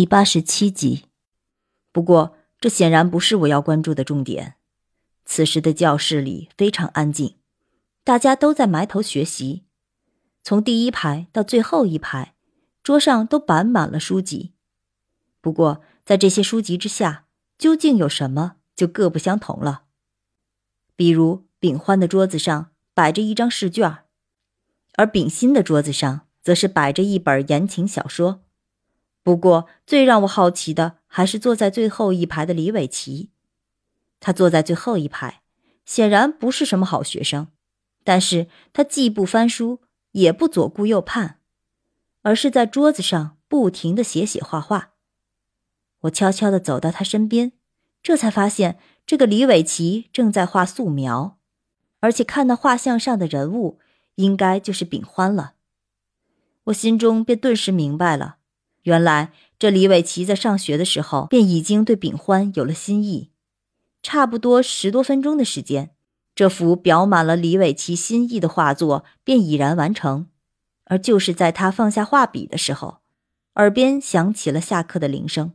第八十七集。不过，这显然不是我要关注的重点。此时的教室里非常安静，大家都在埋头学习。从第一排到最后一排，桌上都摆满了书籍。不过，在这些书籍之下，究竟有什么，就各不相同了。比如，丙欢的桌子上摆着一张试卷，而丙新的桌子上则是摆着一本言情小说。不过，最让我好奇的还是坐在最后一排的李伟奇。他坐在最后一排，显然不是什么好学生，但是他既不翻书，也不左顾右盼，而是在桌子上不停的写写画画。我悄悄的走到他身边，这才发现这个李伟奇正在画素描，而且看那画像上的人物，应该就是秉欢了。我心中便顿时明白了，原来这李伟奇在上学的时候便已经对秉欢有了心意。差不多十多分钟的时间，这幅裱满了李伟奇心意的画作便已然完成。而就是在他放下画笔的时候，耳边响起了下课的铃声。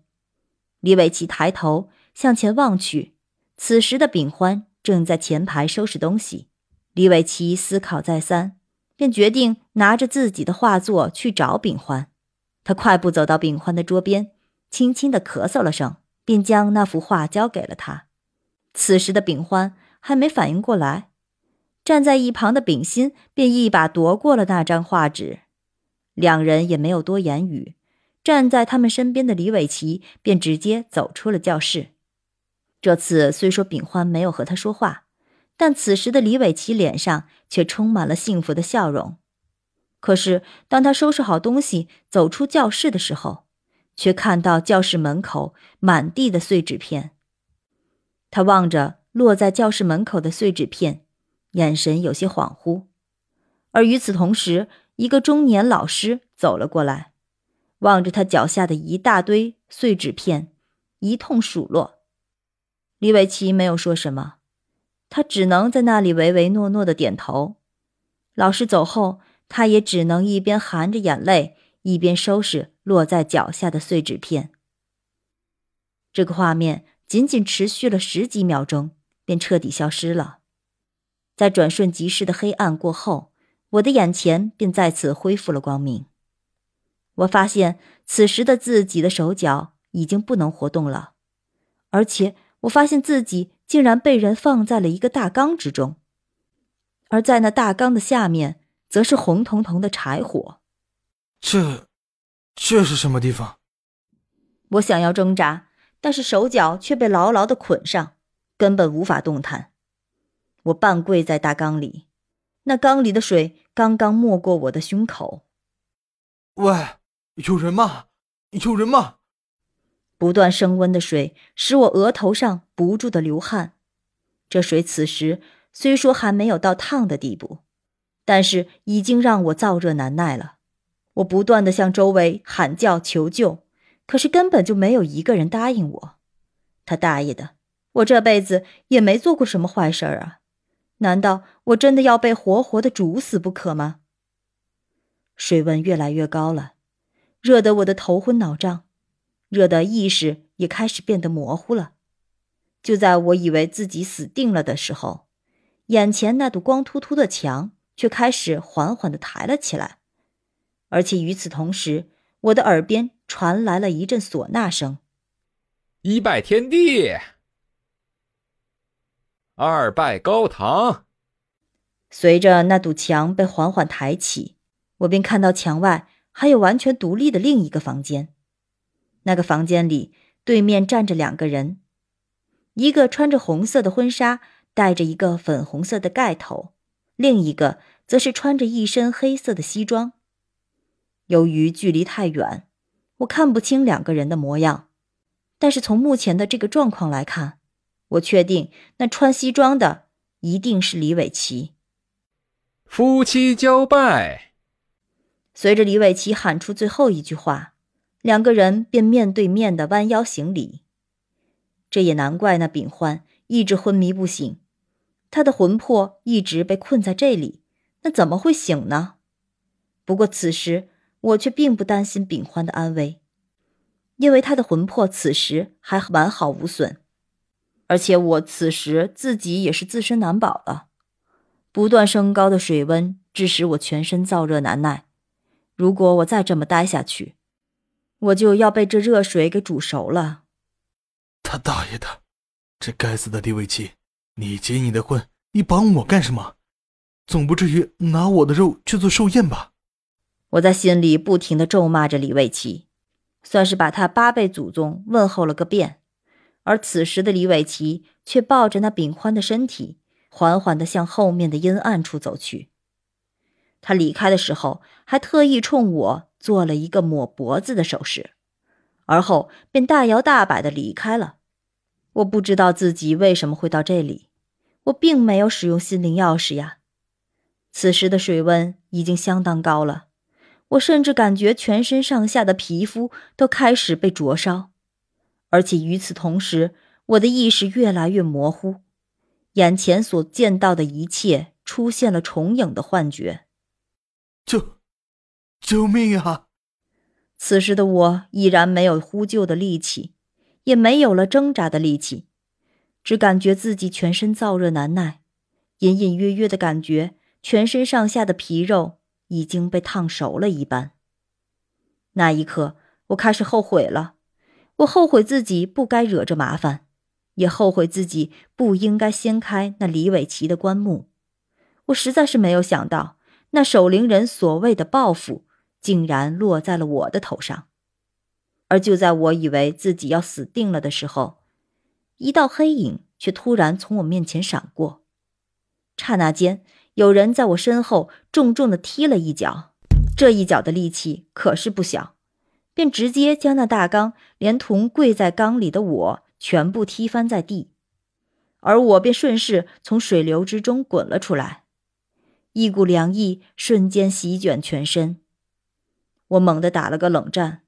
李伟奇抬头向前望去，此时的秉欢正在前排收拾东西。李伟奇思考再三，便决定拿着自己的画作去找秉欢。他快步走到秉欢的桌边，轻轻地咳嗽了声，便将那幅画交给了他。此时的秉欢还没反应过来，站在一旁的秉新便一把夺过了那张画纸，两人也没有多言语。站在他们身边的李伟奇便直接走出了教室。这次虽说秉欢没有和他说话，但此时的李伟奇脸上却充满了幸福的笑容。可是当他收拾好东西走出教室的时候，却看到教室门口满地的碎纸片。他望着落在教室门口的碎纸片，眼神有些恍惚。而与此同时，一个中年老师走了过来。望着他脚下的一大堆碎纸片，一通数落。李伟奇没有说什么，他只能在那里唯唯诺诺的点头。老师走后，他也只能一边含着眼泪，一边收拾落在脚下的碎纸片。这个画面仅仅持续了十几秒钟，便彻底消失了。在转瞬即逝的黑暗过后，我的眼前便再次恢复了光明。我发现此时的自己的手脚已经不能活动了，而且我发现自己竟然被人放在了一个大缸之中，而在那大缸的下面，则是红彤彤的柴火。这，这是什么地方？我想要挣扎，但是手脚却被牢牢的捆上，根本无法动弹。我半跪在大缸里，那缸里的水刚刚没过我的胸口。喂！有人吗？有人吗？不断升温的水使我额头上不住的流汗。这水此时虽说还没有到烫的地步，但是已经让我燥热难耐了。我不断的向周围喊叫求救，可是根本就没有一个人答应我。他大爷的！我这辈子也没做过什么坏事啊，难道我真的要被活活的煮死不可吗？水温越来越高了。热得我的头昏脑胀，热得意识也开始变得模糊了。就在我以为自己死定了的时候，眼前那堵光秃秃的墙却开始缓缓的抬了起来，而且与此同时，我的耳边传来了一阵唢呐声：“一拜天地，二拜高堂。”随着那堵墙被缓缓抬起，我便看到墙外。还有完全独立的另一个房间，那个房间里对面站着两个人，一个穿着红色的婚纱，戴着一个粉红色的盖头，另一个则是穿着一身黑色的西装。由于距离太远，我看不清两个人的模样，但是从目前的这个状况来看，我确定那穿西装的一定是李伟奇。夫妻交拜。随着李伟奇喊出最后一句话，两个人便面对面的弯腰行礼。这也难怪那秉欢一直昏迷不醒，他的魂魄一直被困在这里，那怎么会醒呢？不过此时我却并不担心秉欢的安危，因为他的魂魄此时还完好无损，而且我此时自己也是自身难保了。不断升高的水温致使我全身燥热难耐，如果我再这么待下去，我就要被这热水给煮熟了。他大爷的，这该死的李伟奇！你结你的婚，你绑我干什么？总不至于拿我的肉去做寿宴吧？我在心里不停的咒骂着李伟奇，算是把他八辈祖宗问候了个遍。而此时的李伟奇却抱着那秉欢的身体，缓缓的向后面的阴暗处走去。他离开的时候，还特意冲我做了一个抹脖子的手势，而后便大摇大摆的离开了。我不知道自己为什么会到这里，我并没有使用心灵钥匙呀。此时的水温已经相当高了，我甚至感觉全身上下的皮肤都开始被灼烧，而且与此同时，我的意识越来越模糊，眼前所见到的一切出现了重影的幻觉。救，救命啊！此时的我已然没有呼救的力气，也没有了挣扎的力气，只感觉自己全身燥热难耐，隐隐约约的感觉。全身上下的皮肉已经被烫熟了一般。那一刻，我开始后悔了。我后悔自己不该惹这麻烦，也后悔自己不应该掀开那李伟奇的棺木。我实在是没有想到，那守灵人所谓的报复，竟然落在了我的头上。而就在我以为自己要死定了的时候，一道黑影却突然从我面前闪过，刹那间。有人在我身后重重的踢了一脚，这一脚的力气可是不小，便直接将那大缸连同跪在缸里的我全部踢翻在地，而我便顺势从水流之中滚了出来，一股凉意瞬间席卷全身，我猛地打了个冷战，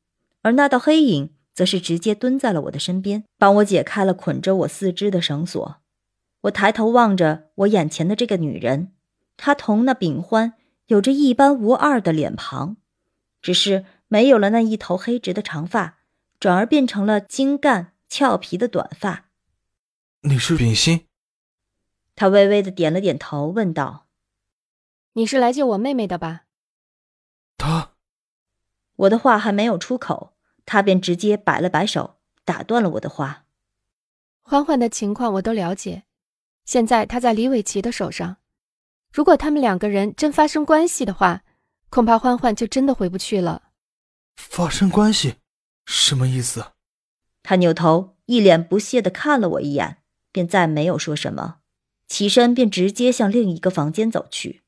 而那道黑影则是直接蹲在了我的身边，帮我解开了捆着我四肢的绳索。我抬头望着我眼前的这个女人。她同那秉欢有着一般无二的脸庞，只是没有了那一头黑直的长发，转而变成了精干俏皮的短发。你是秉心？他微微的点了点头，问道：“你是来救我妹妹的吧？”他，我的话还没有出口，他便直接摆了摆手，打断了我的话。欢欢的情况我都了解，现在他在李伟奇的手上。如果他们两个人真发生关系的话，恐怕欢欢就真的回不去了。发生关系，什么意思？他扭头，一脸不屑的看了我一眼，便再没有说什么，起身便直接向另一个房间走去。